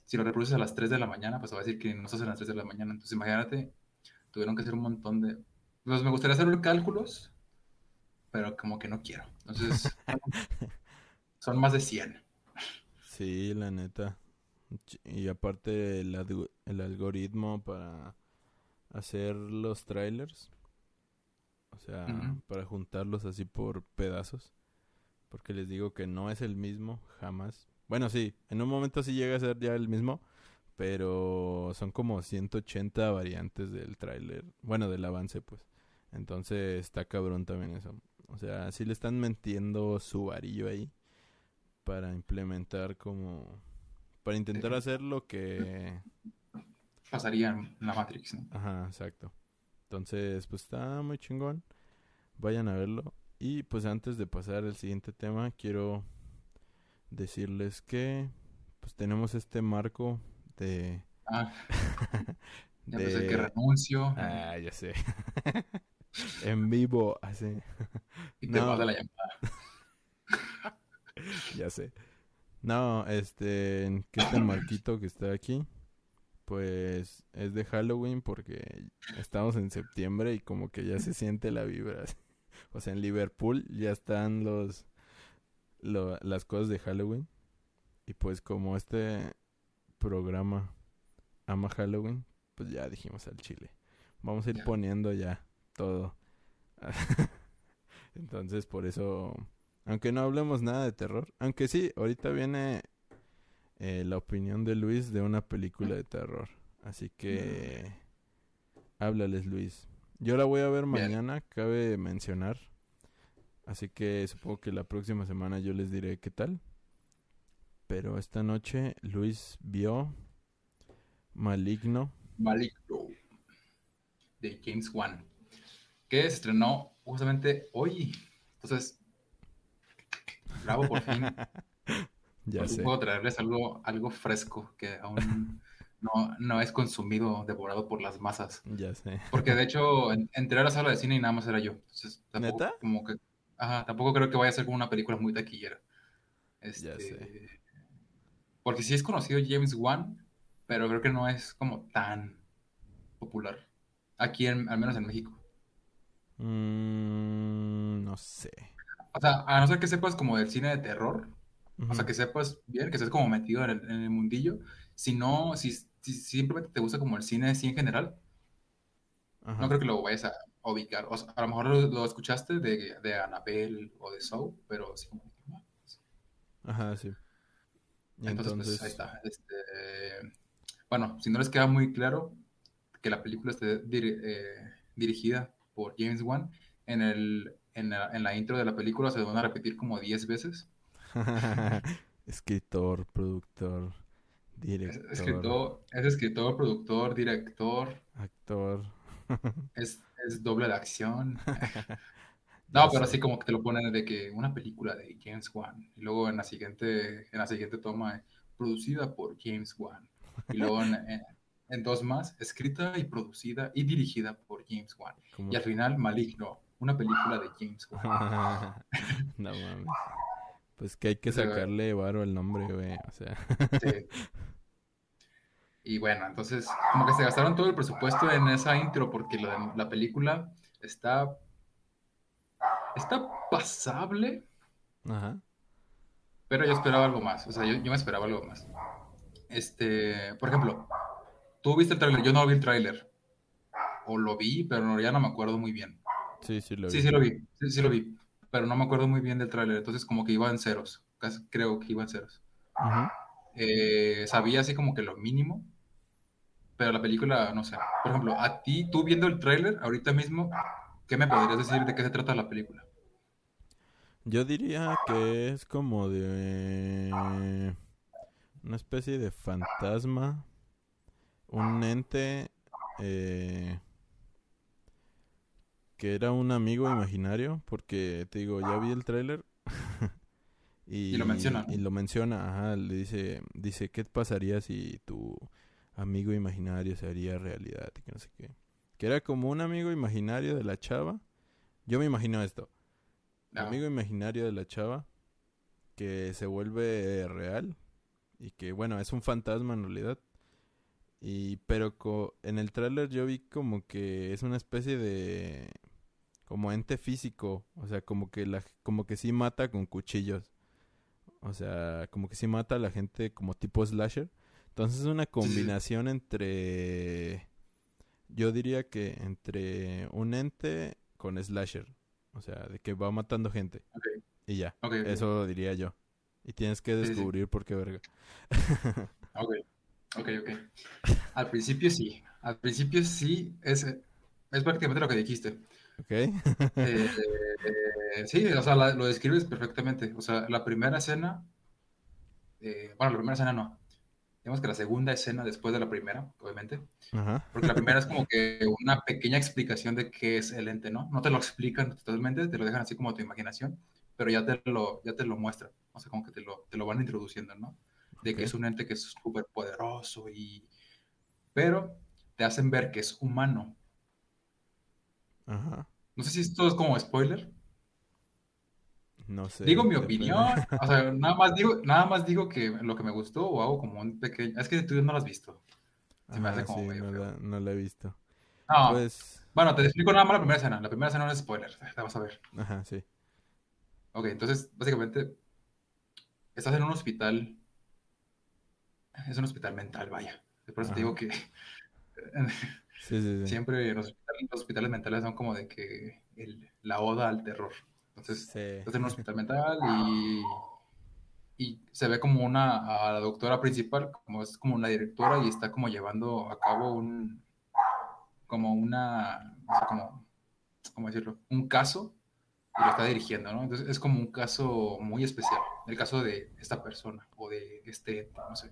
si lo reproduces a las 3 de la mañana, pues va a decir que no estás a las 3 de la mañana. Entonces, imagínate, tuvieron que hacer un montón de... Pues me gustaría hacer cálculos, pero como que no quiero. Entonces, son más de 100. Sí, la neta. Y aparte el, el algoritmo para hacer los trailers. O sea, para juntarlos así por pedazos. Porque les digo que no es el mismo, jamás. Bueno, sí, en un momento sí llega a ser ya el mismo. Pero son como 180 variantes del tráiler. Bueno, del avance, pues. Entonces está cabrón también eso. O sea, sí le están metiendo su varillo ahí. Para implementar como... Para intentar hacer lo que... Pasaría en la Matrix, ¿no? Ajá, exacto. Entonces, pues está muy chingón. Vayan a verlo. Y pues antes de pasar al siguiente tema, quiero decirles que pues tenemos este marco de... Ah, ya de... pensé que renuncio Ah, ya sé. en vivo, así. y te no. la llamada. ya sé. No, este, que este marquito que está aquí, Pues es de Halloween porque estamos en septiembre y como que ya se siente la vibra. O sea, en Liverpool ya están los las cosas de Halloween. Y pues como este programa ama Halloween, pues ya dijimos al chile. Vamos a ir poniendo ya todo. Entonces por eso, aunque no hablemos nada de terror, aunque sí, ahorita viene eh, la opinión de Luis de una película de terror. Así que háblales Luis. Yo la voy a ver mañana, cabe mencionar. Así que supongo que la próxima semana yo les diré qué tal. Pero esta noche Luis vio Maligno. Maligno. De James Wan. Que se estrenó justamente hoy. Entonces, bravo por fin. ya sé. Puedo traerles algo, algo fresco que aún no, no es consumido, devorado por las masas. Ya sé. Porque de hecho entré a la sala de cine y nada más era yo. Entonces, tampoco, ¿Neta? Como que, ajá, tampoco creo que vaya a ser como una película muy taquillera. Este, ya sé. Porque sí es conocido James Wan, pero creo que no es como tan popular. Aquí, al menos en México. Mm, no sé. O sea, a no ser que sepas como del cine de terror, o sea, que sepas bien, que estés como metido en el, mundillo. Si no, si, simplemente te gusta como el cine así en general, no creo que lo vayas a ubicar. O sea, a lo mejor lo, escuchaste de, de Annabelle o de Soul, pero sí como... Ajá, sí. Entonces, pues, ahí está. Este, bueno, si no les queda muy claro que la película esté eh, dirigida por James Wan, en, el, en, la, intro de la película se van a repetir como 10 veces. escritor, productor, director. Es escritor, es escritor, productor, director. Actor. es, es doble de acción. No, pero así como que te lo ponen de que una película de James Wan. Y luego en la siguiente, en la siguiente toma, producida por James Wan. Y luego en, dos más, escrita y producida y dirigida por James Wan. Y al final, Maligno, una película de James Wan. no mames. Pues que hay que sacarle varo al nombre, güey. O sea. sí. Y bueno, entonces, como que se gastaron todo el presupuesto en esa intro porque la, la película está está pasable. Ajá. Pero yo esperaba algo más. O sea, yo, me esperaba algo más. Este, por ejemplo, tú viste el tráiler, yo no vi el tráiler. O lo vi, pero ya no me acuerdo muy bien. Sí, sí lo vi. Sí, sí lo vi. Sí, sí lo vi. Pero no me acuerdo muy bien del tráiler. Entonces, como que iba en ceros. Casi creo que iba en ceros. Ajá. Eh, sabía así como que lo mínimo. Pero la película, no sé. Por ejemplo, a ti, tú viendo el tráiler, ahorita mismo, ¿Qué me podrías decir de qué se trata la película? Yo diría que es como de una especie de fantasma, un ente eh, que era un amigo imaginario, porque te digo, ya vi el tráiler y, lo menciona. Y lo menciona, ajá, le dice, dice, ¿qué pasaría si tu amigo imaginario se haría realidad? Y que no sé qué que era como un amigo imaginario de la chava. Yo me imagino esto. Un Amigo imaginario de la chava que se vuelve real y que bueno, es un fantasma en realidad. Y pero en el tráiler yo vi como que es una especie de como ente físico, o sea, como que la como que sí mata con cuchillos. O sea, como que sí mata a la gente como tipo slasher. Entonces es una combinación entre yo diría que entre un ente con slasher. O sea, de que va matando gente. Y ya. Eso diría yo. Y tienes que descubrir por qué verga. ok. Ok, ok. Al principio sí. Al principio sí. Es, es prácticamente lo que dijiste. Ok. Eh, eh, sí, o sea, lo describes perfectamente. O sea, la primera escena. Eh, bueno, la primera escena no digamos que la segunda escena después de la primera, obviamente. Porque la primera es como que una pequeña explicación de qué es el ente, ¿no? No te lo explican totalmente, te lo dejan así como tu imaginación, pero ya te lo, ya te lo muestran. O sea, como que te lo, te lo van introduciendo, ¿no? De que es un ente que es súper poderoso y... Pero te hacen ver que es humano. Ajá. No sé si esto es como spoiler, no sé. Digo mi opinión, o sea, nada más digo, nada más digo que lo que me gustó o hago como un pequeño. Es que tú no lo has visto. Se me hace Ajá, como sí, medio no feo. la, no la he visto. No, Pues, bueno, te explico nada más la primera escena. La primera escena no es spoiler, la vas a ver. ajá, sí. Ok, entonces, básicamente, estás en un hospital. Es un hospital mental, vaya. Por eso te digo que Sí, sí, sí. siempre los hospitales, los hospitales mentales son como de que el- la oda al terror. Entonces, en un hospital mental y, y se ve como una, a la doctora principal, como es como una directora y está como llevando a cabo un, como una, no sé cómo, cómo decirlo, un caso y lo está dirigiendo, ¿no? Entonces es como un caso muy especial, el caso de esta persona o de este no sé.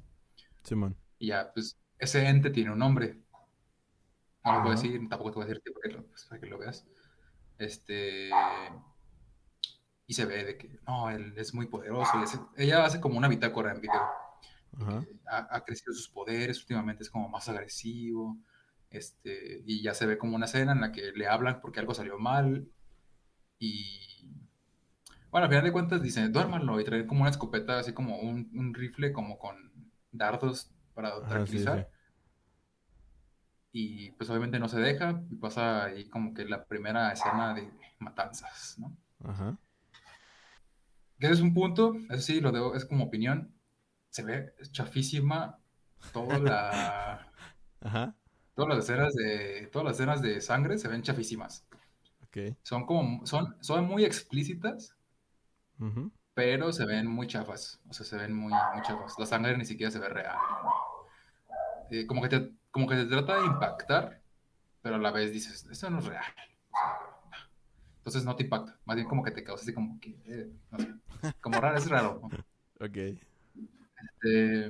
Simón. Y ya, pues ese ente tiene un nombre. No lo puedo decir, tampoco te voy a decir para que lo, pues, para que lo veas. Este. Y se ve de que no, él es muy poderoso. hace- ella hace como una bitácora en video. Ajá. que Ha, ha crecido sus poderes, últimamente es como más agresivo. Este, y ya se ve como una escena en la que le hablan porque algo salió mal. Y bueno, al final de cuentas dicen, duérmanlo y traen como una escopeta, así como un, un rifle como con dardos para Ajá, sí, tranquilizar. sí. Y pues obviamente no se deja y pasa ahí como que la primera escena de matanzas, ¿no? Ajá. Que es un punto, eso sí, lo debo, es como opinión. Se ve chafísima toda la, Ajá. todas las escenas de, todas las escenas de sangre se ven chafísimas. Ok. Son como, son, son muy explícitas, Ujú. Pero se ven muy chafas. O sea, se ven muy, muy chafas. La sangre ni siquiera se ve real. Eh, como que te, como que te trata de impactar, pero a la vez dices, esto no es real. Entonces no te impacta. Más bien como que te causa así como que, eh, no sé, como raro, es raro. Ok. Este,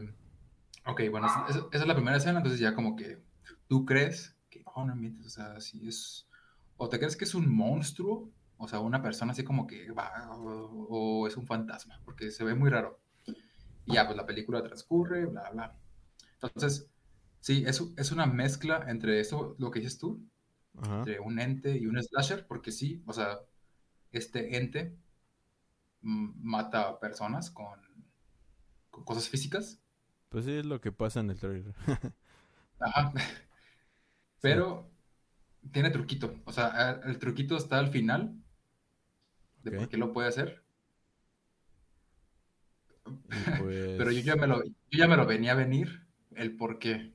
ok, bueno, esa, esa es la primera escena, entonces ya como que tú crees que, no, no mientes, o sea, si es, o te crees que es un monstruo, o sea, una persona así como que va, o, o es un fantasma, porque se ve muy raro. Y ya, pues la película transcurre, bla, bla. Entonces, sí, es, es una mezcla entre eso, lo que dices tú, Ajá. entre un ente y un slasher, porque sí, o sea, este ente mm, mata a personas con, con cosas físicas. Pues sí, es lo que pasa en el trailer. Ajá. Pero tiene truquito. O sea, el truquito está al final de por qué lo puede hacer. Pues... Pero yo ya me lo, yo ya me lo venía a venir el por qué.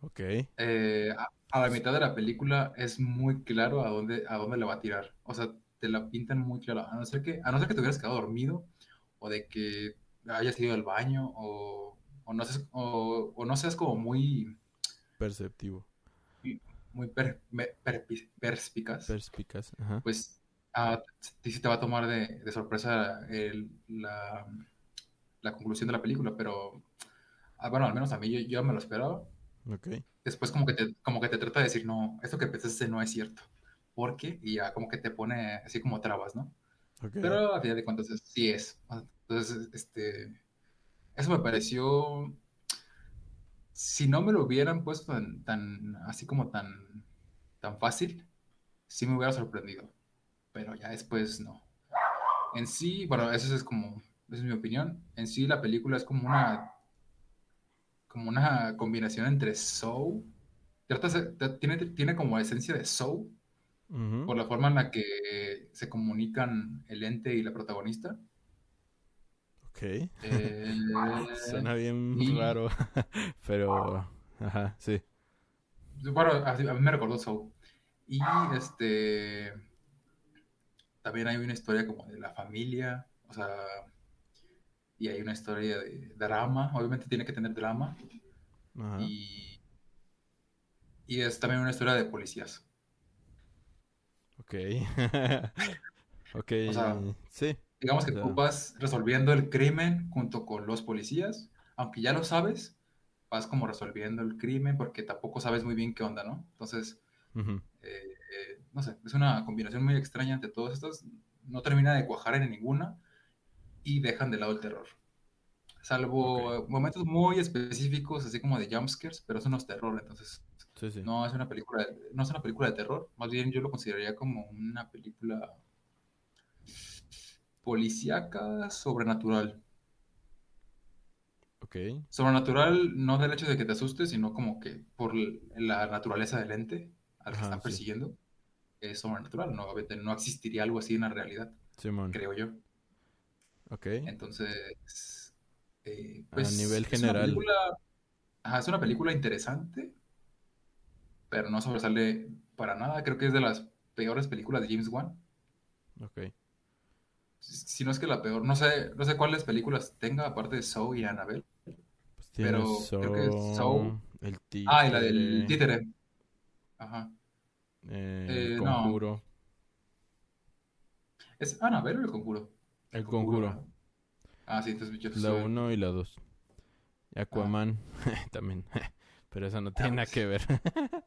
Ok. Eh, a, a la mitad de la película es muy claro a dónde, a dónde le va a tirar. O sea, te la pintan muy claro. A no ser que, a no ser que te hubieras quedado dormido o de que hayas ido al baño o, o no, seas, o, o no seas como muy, Perceptivo. muy per- perspicaz. Perspicaz. Ajá. pues ah, sí te va a tomar de, de sorpresa el- la, la conclusión de la película, pero ah, bueno, al menos a mí yo, yo me lo esperaba. Después como que te, como que te trata de decir, no, esto que pensaste no es cierto. ¿Por qué? Y ya como que te pone así como trabas, ¿no? Ok. Pero a final de cuentas sí es. Entonces, este, eso me pareció, si no me lo hubieran puesto tan, tan así como tan, tan fácil, sí me hubiera sorprendido. Pero ya después no. En sí, bueno, eso es como, esa es mi opinión. En sí la película es como una, como una combinación entre Soul, tiene, tiene como esencia de Soul, por la forma en la que se comunican el ente y la protagonista. Ok. Eh, Suena bien y- raro. Pero... Ajá, sí. bueno, a mí me recordó Soul. Y este también hay una historia como de la familia, o sea, y hay una historia de drama, obviamente tiene que tener drama, Ajá. y, y es también una historia de policías. Ok. ok. O sea, sí. Digamos que O sea- tú vas resolviendo el crimen junto con los policías, aunque ya lo sabes, vas como resolviendo el crimen porque tampoco sabes muy bien qué onda, ¿no? Entonces, eh, no sé, es una combinación muy extraña entre todas estas, no termina de cuajar en ninguna y dejan de lado el terror. Salvo momentos muy específicos, así como de jumpscares, pero eso no es terror, entonces Sí, sí. no es una película, de- no es una película de terror, más bien yo lo consideraría como una película policíaca sobrenatural. Ok. Sobrenatural no del hecho de que te asustes, sino como que por la naturaleza del ente al que Ajá, están sí. Es sobrenatural, no, no existiría algo así en la realidad, Simón. creo yo. Ok. Entonces, eh, A pues, nivel es una general. película, ajá, es una película interesante, pero no sobresale para nada. Creo que es de las peores películas de James Wan. Ok. Si no es que la peor, no sé, no sé cuáles películas tenga aparte de Saw y Annabelle. Pues Pero creo que es Saw. el Ah, y la del títere, títere. Ajá. Eh, Eh, el no. conjuro. ¿Es Annabelle o el conjuro? El conjuro. ¿no? Ah, sí, entonces yo La soy- 1 y la 2. Aquaman también. Pero esa no tiene Ah, nada pues. que ver.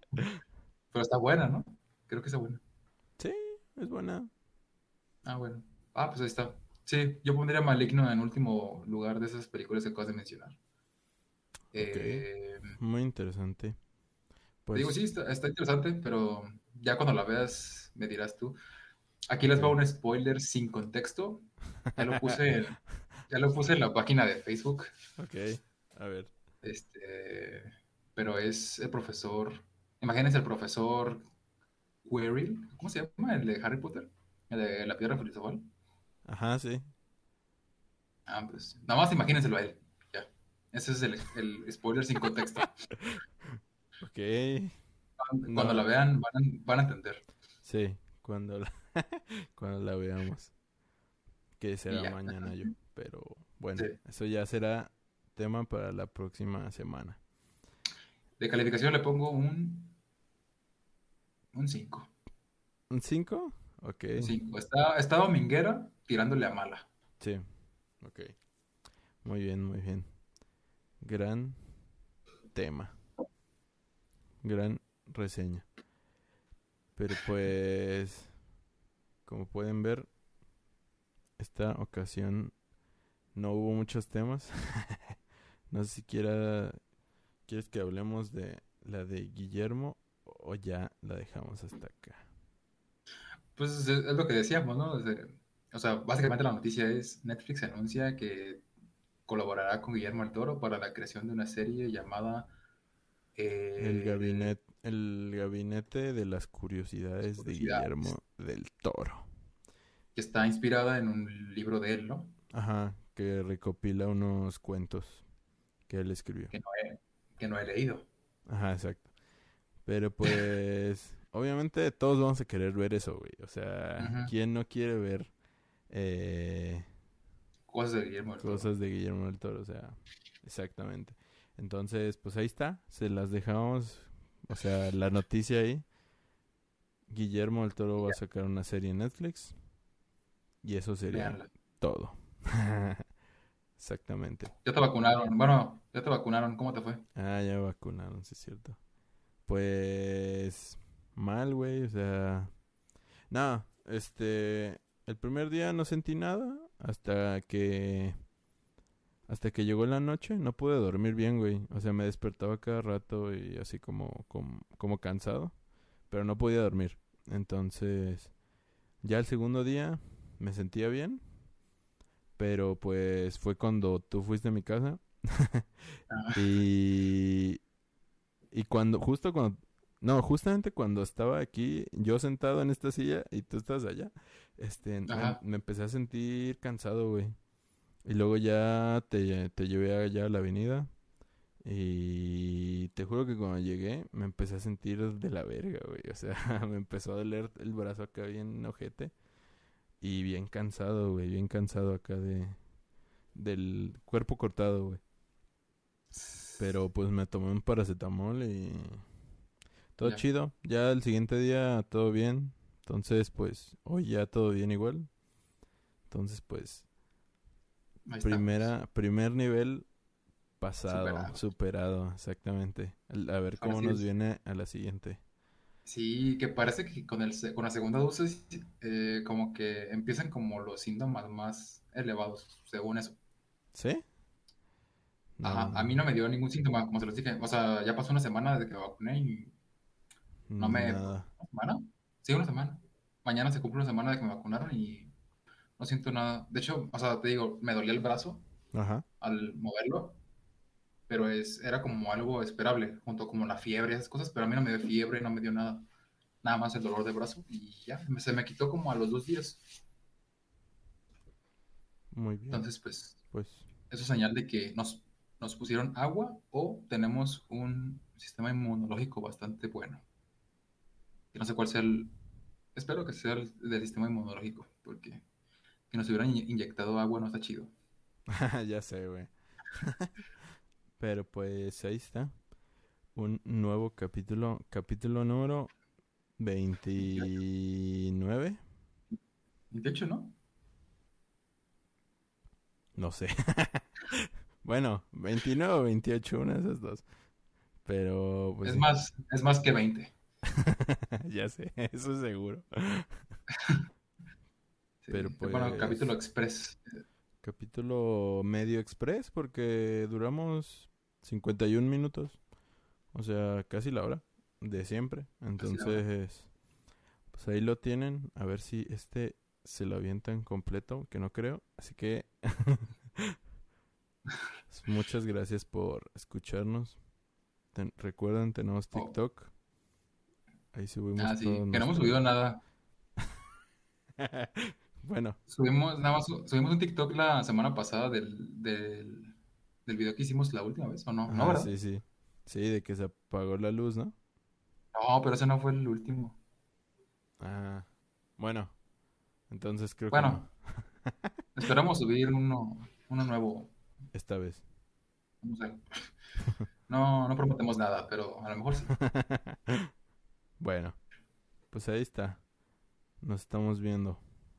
Pero está buena, ¿no? Creo que está buena. sí, es buena. Ah, bueno. Ah, pues ahí está. Sí, yo pondría Maligno en último lugar de esas películas que acabas de mencionar. Eh, Muy interesante. Pues, digo, sí, está, está interesante, pero ya cuando la veas me dirás tú. Aquí les va un spoiler sin contexto. Ya lo puse en, ya lo puse en la página de Facebook. Ok, a ver. Este, pero es el profesor. Imagínense el profesor Quirrell. ¿Cómo se llama? El de Harry Potter. El de la piedra filosofal. Ajá, sí. Ah, pues. Nada más imagínenselo a él. Ya. Ese es el, el spoiler sin contexto. Ok. Cuando No. la vean, van a, van a entender. Sí, cuando la, cuando la veamos. Que será ya. mañana yo. Pero bueno, Sí. eso ya será tema para la próxima semana. De calificación le pongo un. Un 5. ¿Un 5? Ok. Un 5. Está, está dominguera tirándole a mala. Sí. Ok. Muy bien, muy bien. Gran tema. Gran reseña. Pero pues, como pueden ver, esta ocasión no hubo muchos temas. no sé si quiera, quieres que hablemos de la de Guillermo o ya la dejamos hasta acá. Pues es, lo que decíamos, ¿no? Desde- o sea, básicamente la noticia es Netflix anuncia que colaborará con Guillermo del Toro para la creación de una serie llamada eh, El gabinete, el gabinete de las curiosidades de Curiosidades. Guillermo del Toro. que está inspirada en un libro de él, ¿no? Ajá, que recopila unos cuentos que él escribió. Que no he, que no he leído. Ajá, exacto. Pero pues, obviamente todos vamos a querer ver eso, güey. O sea. ¿quién no quiere ver eh, Cosas de Guillermo del Toro. cosas de Guillermo del Toro? O sea, exactamente. Entonces, pues ahí está. Se las dejamos, o sea, la noticia ahí. Guillermo del Toro va a sacar una serie en Netflix. Y eso sería todo. Exactamente. Ya te vacunaron. Bueno, ya te vacunaron. ¿Cómo te fue? Ah, ya vacunaron, sí es cierto. Pues mal, güey, o sea, no, este, el primer día no sentí nada hasta que hasta que llegó la noche, no pude dormir bien, güey. O sea, me despertaba cada rato y así como como, como cansado, pero no podía dormir. Entonces, ya el segundo día me sentía bien, pero pues fue cuando tú fuiste a mi casa Ah, y, y cuando, justo cuando, no, justamente cuando estaba aquí, yo sentado en esta silla y tú estás allá, este, me, me empecé a sentir cansado, güey. Y luego ya te, te llevé allá a la avenida. Y te juro que cuando llegué me empecé a sentir de la verga, güey. O sea, me empezó a doler el brazo acá bien ojete. Y bien cansado, güey. Bien cansado acá de... Del cuerpo cortado, güey. Pero pues me tomé un paracetamol y todo Ya. chido. Ya el siguiente día todo bien. Entonces pues hoy ya todo bien igual. Entonces pues ahí estamos. primera primer nivel pasado, Superado. superado, exactamente. A ver cómo nos es. viene a la siguiente. Sí, que parece que con el, con la segunda dosis eh, como que empiezan como los síntomas más elevados, según eso. ¿Sí? Ajá, a mí no me dio ningún síntoma, como se los dije. O sea, ya pasó una semana desde que me vacuné y... no me- nada. ¿Una semana? Sí, una semana. Mañana se cumple una semana de que me vacunaron y no siento nada. De hecho, o sea, te digo, me dolía el brazo Ajá. al moverlo pero es, era como algo esperable, junto como la fiebre y esas cosas, pero a mí no me dio fiebre, no me dio nada, nada más el dolor de brazo y ya, se me quitó como a los dos días. Muy bien. Entonces, pues, pues, eso es señal de que nos, nos pusieron agua o tenemos un sistema inmunológico bastante bueno. No sé cuál sea el, espero que sea el del sistema inmunológico, porque que nos hubieran inyectado agua no está chido. ya sé, güey. Pero pues ahí está. Un nuevo capítulo. Capítulo número 29. 28, ¿no? No sé. bueno, 29 o 28, una de esas dos. Pero pues. Es más, es más que 20. ya sé, eso es seguro. Pero pues. Bueno, capítulo express. Capítulo medio express porque duramos 51 minutos. O sea, casi la hora de siempre. Entonces, pues ahí lo tienen. A ver si este se lo avientan completo, que no creo. Así que muchas gracias por escucharnos. recuerden, tenemos oh. TikTok. Ahí subimos ah, sí, que no hemos subido nada. Bueno. Subimos, nada más, subimos un TikTok la semana pasada del, del, del video que hicimos la última vez, ¿o no? ¿No sí, sí. Sí, de que se apagó la luz, ¿no? No, pero ese no fue el último. Ah, bueno. Entonces creo que Bueno, esperamos subir uno, uno nuevo. Esta vez. No sé. No, no prometemos nada, pero a lo mejor sí. bueno, pues ahí está. Nos estamos viendo.